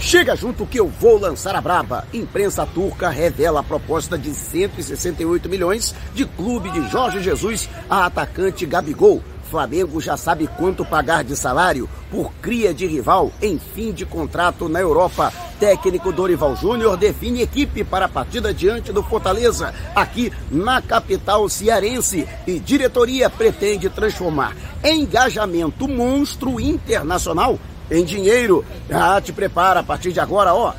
Chega junto que eu vou lançar a braba. Imprensa turca revela a proposta de 168 milhões de clube de Jorge Jesus a atacante Gabigol. Flamengo já sabe quanto pagar de salário por cria de rival em fim de contrato na Europa. Técnico Dorival Júnior define equipe para a partida diante do Fortaleza, aqui na capital cearense. E diretoria pretende transformar engajamento monstro internacional em dinheiro. Ah, te prepara a partir de agora, ó.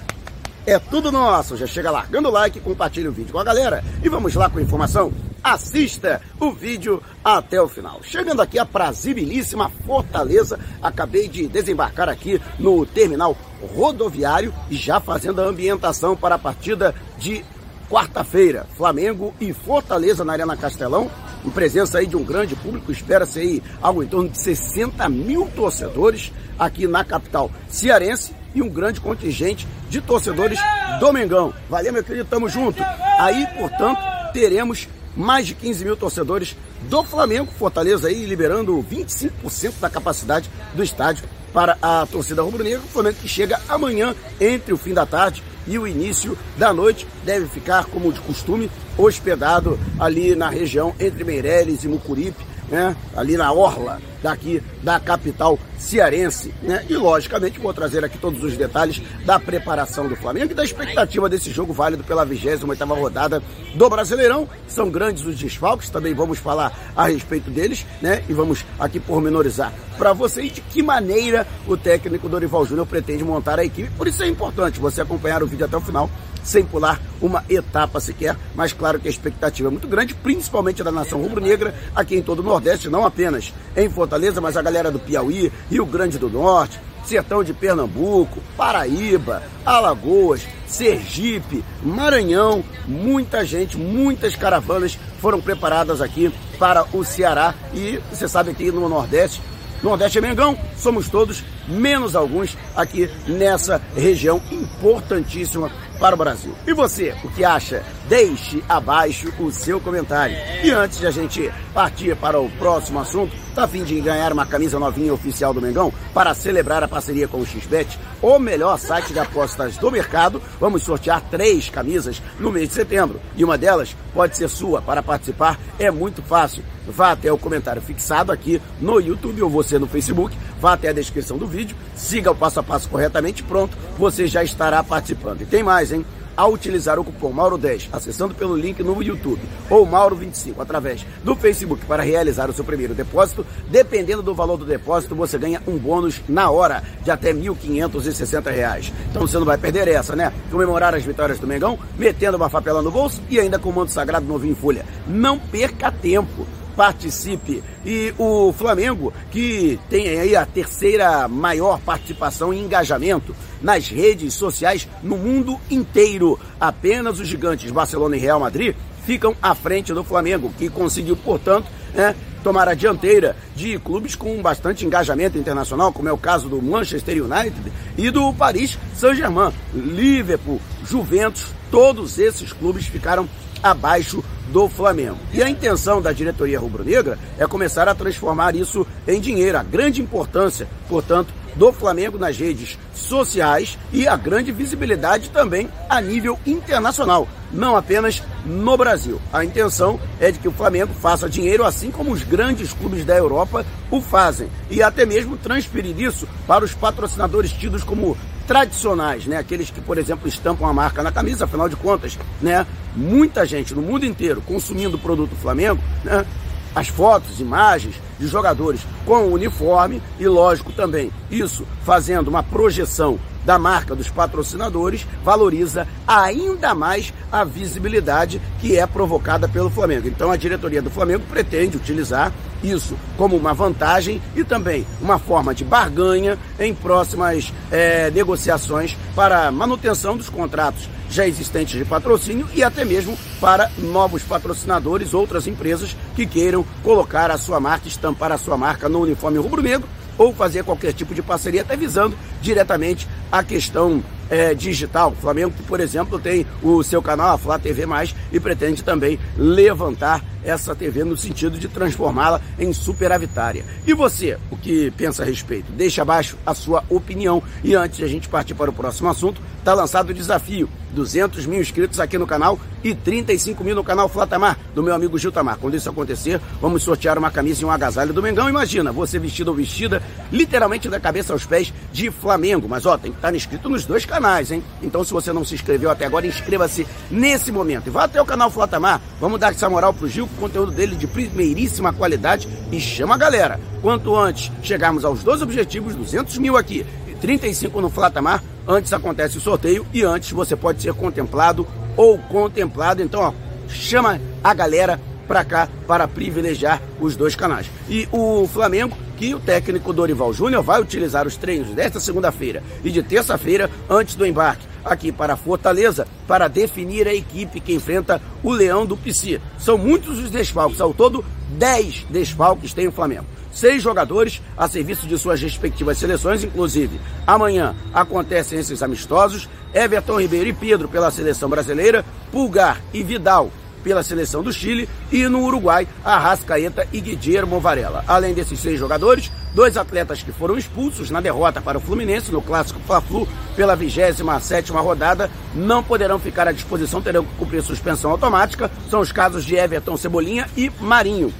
É tudo nosso. Já chega largando o like, compartilha o vídeo com a galera e vamos lá com a informação. Assista o vídeo até o final. Chegando aqui a prazibilíssima Fortaleza, acabei de desembarcar aqui no terminal rodoviário e já fazendo a ambientação para a partida de quarta-feira, Flamengo e Fortaleza na Arena Castelão, em presença aí de um grande público, espera-se aí algo em torno de 60 mil torcedores aqui na capital cearense e um grande contingente de torcedores do Mengão. Valeu, meu querido, tamo junto. Aí, portanto, teremos mais de 15 mil torcedores do Flamengo, Fortaleza aí liberando 25% da capacidade do estádio para a torcida rubro-negra. O Flamengo que chega amanhã entre o fim da tarde e o início da noite deve ficar, como de costume, hospedado ali na região entre Meireles e Mucuripe, né? ali na orla daqui da capital cearense, né? E logicamente vou trazer aqui todos os detalhes da preparação do Flamengo e da expectativa desse jogo válido pela 28ª rodada do Brasileirão. São grandes os desfalques, também vamos falar a respeito deles, né? E vamos aqui pormenorizar para vocês de que maneira o técnico Dorival Júnior pretende montar a equipe. Por isso é importante você acompanhar o vídeo até o final sem pular uma etapa sequer, mas claro que a expectativa é muito grande, principalmente da nação rubro-negra aqui em todo o Nordeste, não apenas em Fortaleza, mas a galera do Piauí, Rio Grande do Norte, Sertão de Pernambuco, Paraíba, Alagoas, Sergipe, Maranhão, muita gente, muitas caravanas foram preparadas aqui para o Ceará e você sabe que no Nordeste Nordeste é Mengão, somos todos, menos alguns, aqui nessa região importantíssima para o Brasil. E você, o que acha? Deixe abaixo o seu comentário. E antes de a gente partir para o próximo assunto, tá a fim de ganhar uma camisa novinha oficial do Mengão para celebrar a parceria com o XBET, o melhor site de apostas do mercado. Vamos sortear três camisas no mês de setembro e uma delas pode ser sua. Para participar é muito fácil. Vá até o comentário fixado aqui no YouTube ou você no Facebook, vá até a descrição do vídeo, siga o passo a passo corretamente pronto, você já estará participando. E tem mais, hein? Ao utilizar o cupom Mauro10, acessando pelo link no YouTube, ou Mauro25 através do Facebook para realizar o seu primeiro depósito, dependendo do valor do depósito, você ganha um bônus na hora de até R$ 1.560. Então você não vai perder essa, né? Comemorar as vitórias do Mengão, metendo uma fapela no bolso e ainda com o manto sagrado novinho em folha. Não perca tempo participe. E o Flamengo, que tem aí a terceira maior participação e engajamento nas redes sociais no mundo inteiro. Apenas os gigantes Barcelona e Real Madrid ficam à frente do Flamengo, que conseguiu, portanto, né, tomar a dianteira de clubes com bastante engajamento internacional, como é o caso do Manchester United e do Paris Saint-Germain. Liverpool, Juventus, todos esses clubes ficaram abaixo do Flamengo. E a intenção da diretoria rubro-negra é começar a transformar isso em dinheiro. A grande importância, portanto, do Flamengo nas redes sociais e a grande visibilidade também a nível internacional, não apenas no Brasil. A intenção é de que o Flamengo faça dinheiro assim como os grandes clubes da Europa o fazem e até mesmo transferir isso para os patrocinadores tidos como tradicionais, né? Aqueles que, por exemplo, estampam a marca na camisa, afinal de contas, né? Muita gente no mundo inteiro consumindo o produto Flamengo, né? As fotos, imagens de jogadores com o uniforme e, lógico, também isso fazendo uma projeção da marca dos patrocinadores valoriza ainda mais a visibilidade que é provocada pelo Flamengo. Então a diretoria do Flamengo pretende utilizar isso como uma vantagem e também uma forma de barganha em próximas é, negociações para manutenção dos contratos já existentes de patrocínio e até mesmo para novos patrocinadores, outras empresas que queiram colocar a sua marca, estampar a sua marca no uniforme rubro-negro ou fazer qualquer tipo de parceria, até visando diretamente a questão é, digital. O Flamengo, por exemplo, tem o seu canal, a Flá TV e pretende também levantar essa TV no sentido de transformá-la em superavitária. E você, o que pensa a respeito? Deixa abaixo a sua opinião. E antes de a gente partir para o próximo assunto, está lançado o desafio 200 mil inscritos aqui no canal e 35 mil no canal Flatamar, do meu amigo Gil Tamar. Quando isso acontecer, vamos sortear uma camisa e um agasalho do Mengão. Imagina, você vestido ou vestida, literalmente da cabeça aos pés de Flamengo. Mas ó, tem que estar inscrito nos dois canais, hein? Então se você não se inscreveu até agora, inscreva-se nesse momento. E vá até o canal Flatamar, vamos dar essa moral pro Gil, conteúdo dele de primeiríssima qualidade e chama a galera. Quanto antes chegarmos aos dois objetivos, 200 mil aqui 35 no Flatamar, antes acontece o sorteio e antes você pode ser contemplado ou contemplado. Então, ó, chama a galera para cá para privilegiar os dois canais. E o Flamengo, que o técnico Dorival Júnior vai utilizar os treinos desta segunda-feira e de terça-feira antes do embarque aqui para Fortaleza para definir a equipe que enfrenta o Leão do Pici. São muitos os desfalques, ao todo 10 desfalques tem o Flamengo seis jogadores a serviço de suas respectivas seleções, inclusive amanhã acontecem esses amistosos, Everton Ribeiro e Pedro pela seleção brasileira, Pulgar e Vidal pela seleção do Chile e no Uruguai, Arrascaeta e Guillermo Varela. Além desses seis jogadores, dois atletas que foram expulsos na derrota para o Fluminense no clássico Fla-Flu pela 27ª rodada não poderão ficar à disposição, terão que cumprir suspensão automática. São os casos de Everton Cebolinha e Marinho.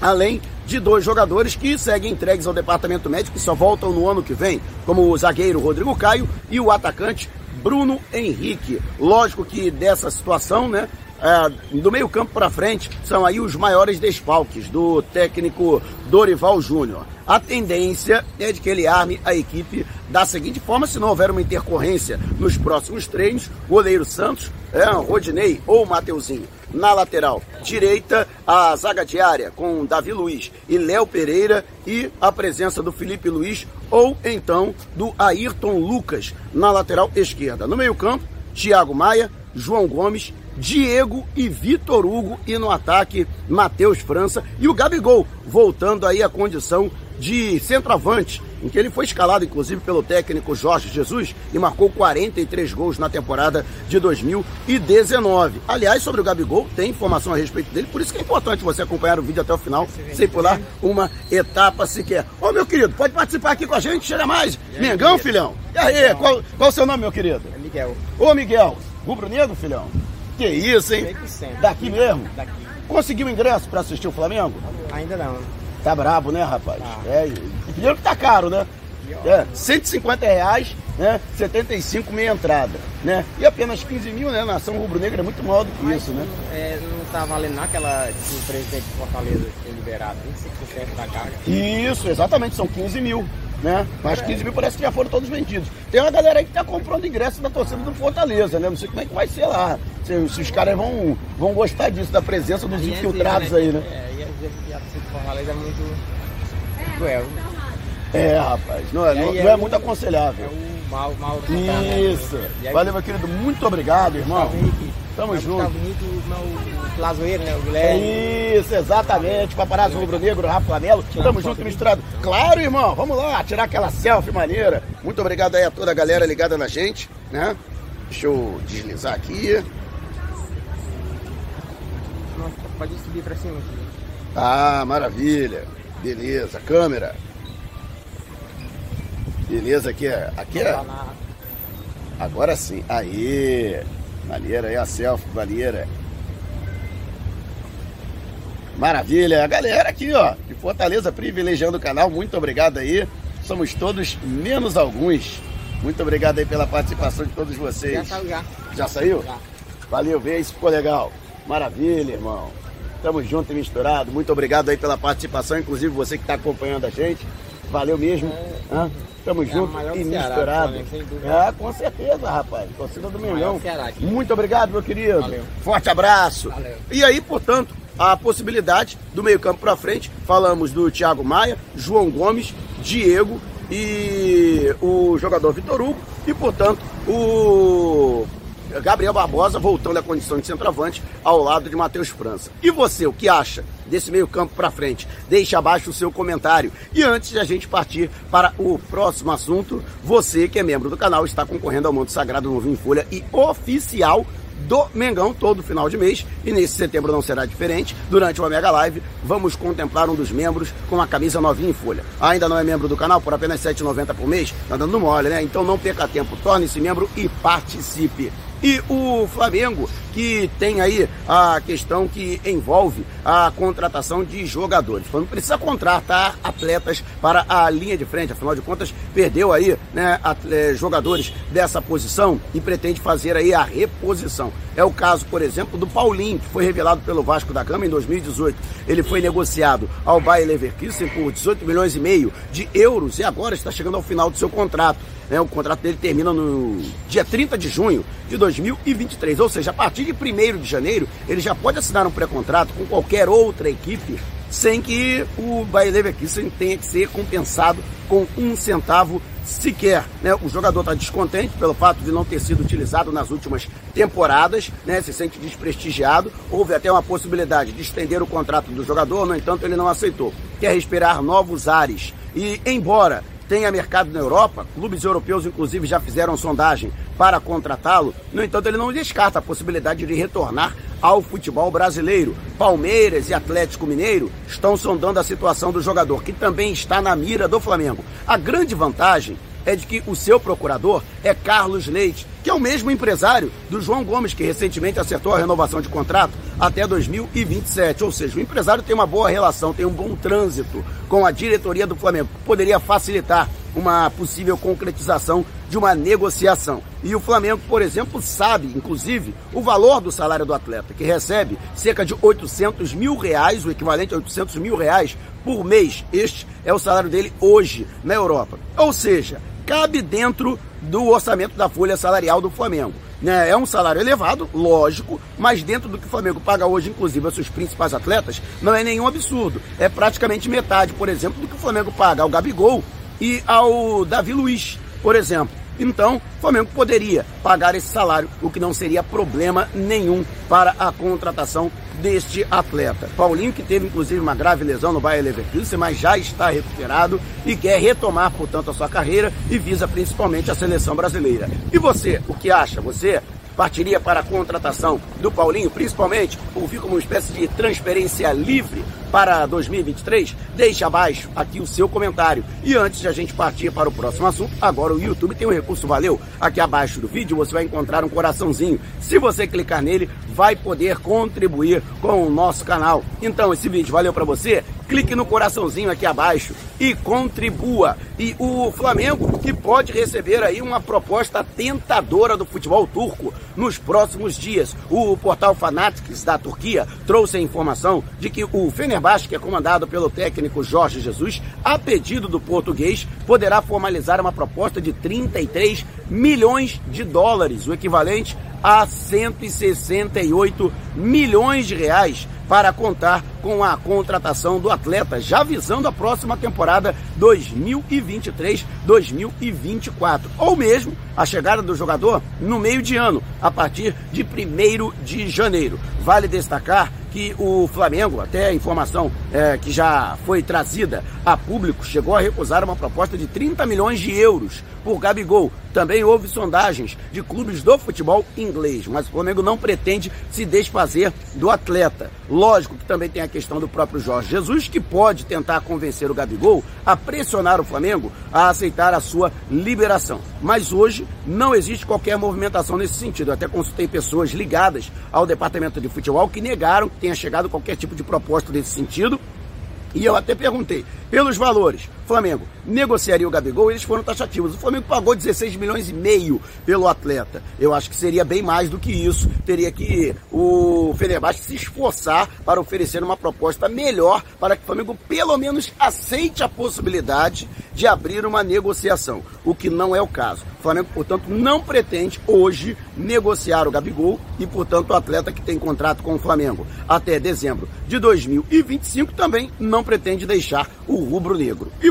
Além de dois jogadores que seguem entregues ao departamento médico e só voltam no ano que vem, como o zagueiro Rodrigo Caio e o atacante Bruno Henrique. Lógico que dessa situação, né, é, do meio campo para frente, são aí os maiores desfalques do técnico Dorival Júnior. A tendência é de que ele arme a equipe da seguinte forma, se não houver uma intercorrência nos próximos treinos, goleiro Santos, é, Rodinei ou Mateuzinho na lateral direita, a zaga diária com Davi Luiz e Léo Pereira e a presença do Felipe Luiz ou então do Ayrton Lucas na lateral esquerda. No meio-campo, Thiago Maia, João Gomes, Diego e Vitor Hugo e no ataque Matheus França e o Gabigol voltando aí à condição de centroavante, em que ele foi escalado inclusive pelo técnico Jorge Jesus e marcou 43 gols na temporada de 2019. Aliás, sobre o Gabigol, tem informação a respeito dele, por isso que é importante você acompanhar o vídeo até o final, sem pular uma etapa sequer. Ô meu querido, pode participar aqui com a gente, chega mais. Mengão, filhão? E aí, qual, qual o seu nome, meu querido? É Miguel. Ô Miguel, rubro-negro, filhão? Que isso, hein? Daqui mesmo? Daqui. Conseguiu ingresso para assistir o Flamengo? Ainda não. Tá brabo, né, rapaz? Tá. É, dinheiro que tá caro, né? É, 150 reais, né? 75 meia entrada, né? E apenas 15 mil, né? Nação rubro-negra é muito maior do que Mas isso, né? É, não tá valendo naquela que o presidente de Fortaleza tem liberado 25% da carga. Isso, exatamente, são 15 mil, né? Mas 15 mil parece que já foram todos vendidos. Tem uma galera aí que tá comprando ingresso da torcida do Fortaleza, né? Não sei como é que vai ser lá. Se, se os caras vão, vão gostar disso, da presença dos E é infiltrados dizer, aí, né? É, e é que a torcida de Fortaleza é muito cruel. É, rapaz, não é, não, não é é muito aconselhável. É o Mauro, Mauro né? Isso. Aí, Valeu, meu querido. Muito obrigado, irmão. Gustavo Henrique, Tamo junto. Henrique, o, Lazoeiro, né? O Guilherme. Isso, exatamente. Paparazzo rubro-negro, Rafa Melo. Tamo junto, misturado. Claro, irmão. Vamos lá, tirar aquela selfie maneira. Muito obrigado aí a toda a galera ligada na gente, né? Deixa eu deslizar aqui. Pode subir pra cima aqui. Ah, maravilha. Beleza, câmera. Beleza, aqui é. Aqui é. Agora sim. Aê! Maneira aí a selfie, maneira. Maravilha. A galera aqui, ó, de Fortaleza privilegiando o canal. Muito obrigado aí. Somos todos menos alguns. Muito obrigado aí pela participação de todos Já vocês. saiu já. Já saiu? Já. Valeu, vê isso, ficou legal. Maravilha, irmão. Tamo junto e misturado. Muito obrigado aí pela participação, inclusive você que está acompanhando a gente. Valeu mesmo. Hã? Tamo É junto e do Ceará, misturado. Sem dúvida. É, com certeza, rapaz. Torcida do Mengão. Ceará aqui. Muito obrigado, meu querido. Valeu. Forte abraço. Valeu. E aí, portanto, a possibilidade do meio-campo para frente, falamos do Thiago Maia, João Gomes, Diego e o jogador Vitor Hugo e, portanto, o Gabriel Barbosa voltando à condição de centroavante ao lado de Matheus França. E você, o que acha desse meio-campo para frente? Deixe abaixo o seu comentário. E antes de a gente partir para o próximo assunto, você que é membro do canal está concorrendo ao Monte Sagrado Novo em Folha e oficial do Mengão todo final de mês e nesse setembro não será diferente. Durante uma Mega Live, vamos contemplar um dos membros com a camisa novinha em folha. Ainda não é membro do canal por apenas R$ 7,90 por mês? Tá dando mole, né? Então não perca tempo, torne-se membro e participe. E o Flamengo, que tem aí a questão que envolve a contratação de jogadores. O Flamengo precisa contratar atletas para a linha de frente, afinal de contas, perdeu aí né, eh, jogadores dessa posição e pretende fazer aí a reposição. É o caso, por exemplo, do Paulinho, que foi revelado pelo Vasco da Gama em 2018. Ele foi negociado ao Bayer Leverkusen por 18 milhões e meio de euros e agora está chegando ao final do seu contrato. Né? O contrato dele termina no dia 30 de junho de 2023. Ou seja, a partir de 1 de janeiro, ele já pode assinar um pré-contrato com qualquer outra equipe sem que o Bayer Leverkusen tenha que ser compensado com um centavo sequer. Né? O jogador está descontente pelo fato de não ter sido utilizado nas últimas temporadas, né? se sente desprestigiado. Houve até uma possibilidade de estender o contrato do jogador, no entanto, ele não aceitou. Quer respirar novos ares. E, embora tenha mercado na Europa, clubes europeus inclusive já fizeram sondagem para contratá-lo, no entanto ele não descarta a possibilidade de retornar ao futebol brasileiro. Palmeiras e Atlético Mineiro estão sondando a situação do jogador, que também está na mira do Flamengo. A grande vantagem é de que o seu procurador é Carlos Leite, que é o mesmo empresário do João Gomes, que recentemente acertou a renovação de contrato até 2027. Ou seja, o empresário tem uma boa relação, tem um bom trânsito com a diretoria do Flamengo, que poderia facilitar uma possível concretização de uma negociação. E o Flamengo, por exemplo, sabe, inclusive, o valor do salário do atleta, que recebe cerca de 800 mil reais, o equivalente a 800 mil reais por mês. Este é o salário dele hoje na Europa. Ou seja, cabe dentro do orçamento da folha salarial do Flamengo. Né? É um salário elevado, lógico, mas dentro do que o Flamengo paga hoje, inclusive aos seus principais atletas, não é nenhum absurdo. É praticamente metade, por exemplo, do que o Flamengo paga ao Gabigol e ao Davi Luiz, por exemplo. Então, o Flamengo poderia pagar esse salário, o que não seria problema nenhum para a contratação deste atleta. Paulinho, que teve inclusive uma grave lesão no Bayer Leverkusen, mas já está recuperado e quer retomar, portanto, a sua carreira e visa principalmente a seleção brasileira. E você, o que acha? Você partiria para a contratação do Paulinho, principalmente por vir como uma espécie de transferência livre para 2023? Deixe abaixo aqui o seu comentário. E antes de a gente partir para o próximo assunto, agora o YouTube tem um recurso valeu. Aqui abaixo do vídeo você vai encontrar um coraçãozinho. Se você clicar nele, vai poder contribuir com o nosso canal. Então, esse vídeo valeu para você? Clique no coraçãozinho aqui abaixo e contribua. E o Flamengo que pode receber aí uma proposta tentadora do futebol turco nos próximos dias. O portal Fanatics da Turquia trouxe a informação de que o Fenerbahçe, que é comandado pelo técnico Jorge Jesus, a pedido do português, poderá formalizar uma proposta de 33 milhões de dólares, o equivalente a 168 milhões de reais para contar com a contratação do atleta, já visando a próxima temporada 2023-2024, ou mesmo a chegada do jogador no meio de ano, a partir de 1 de janeiro. Vale destacar que o Flamengo, até a informação é, que já foi trazida a público, chegou a recusar uma proposta de 30 milhões de euros por Gabigol. Também houve sondagens de clubes do futebol inglês, mas o Flamengo não pretende se desfazer do atleta. Lógico que também tem a questão do próprio Jorge Jesus, que pode tentar convencer o Gabigol a pressionar o Flamengo a aceitar a sua liberação. Mas hoje não existe qualquer movimentação nesse sentido. Eu até consultei pessoas ligadas ao departamento de futebol que negaram que tenha chegado qualquer tipo de proposta nesse sentido. E eu até perguntei, pelos valores, Flamengo negociaria o Gabigol, eles foram taxativos. O Flamengo pagou 16 milhões e meio pelo atleta. Eu acho que seria bem mais do que isso. Teria que o Fenerbahçe se esforçar para oferecer uma proposta melhor para que o Flamengo pelo menos aceite a possibilidade de abrir uma negociação, o que não é o caso. O Flamengo, portanto, não pretende hoje negociar o Gabigol e, portanto, o atleta que tem contrato com o Flamengo até dezembro de 2025 também não pretende deixar o rubro-negro. E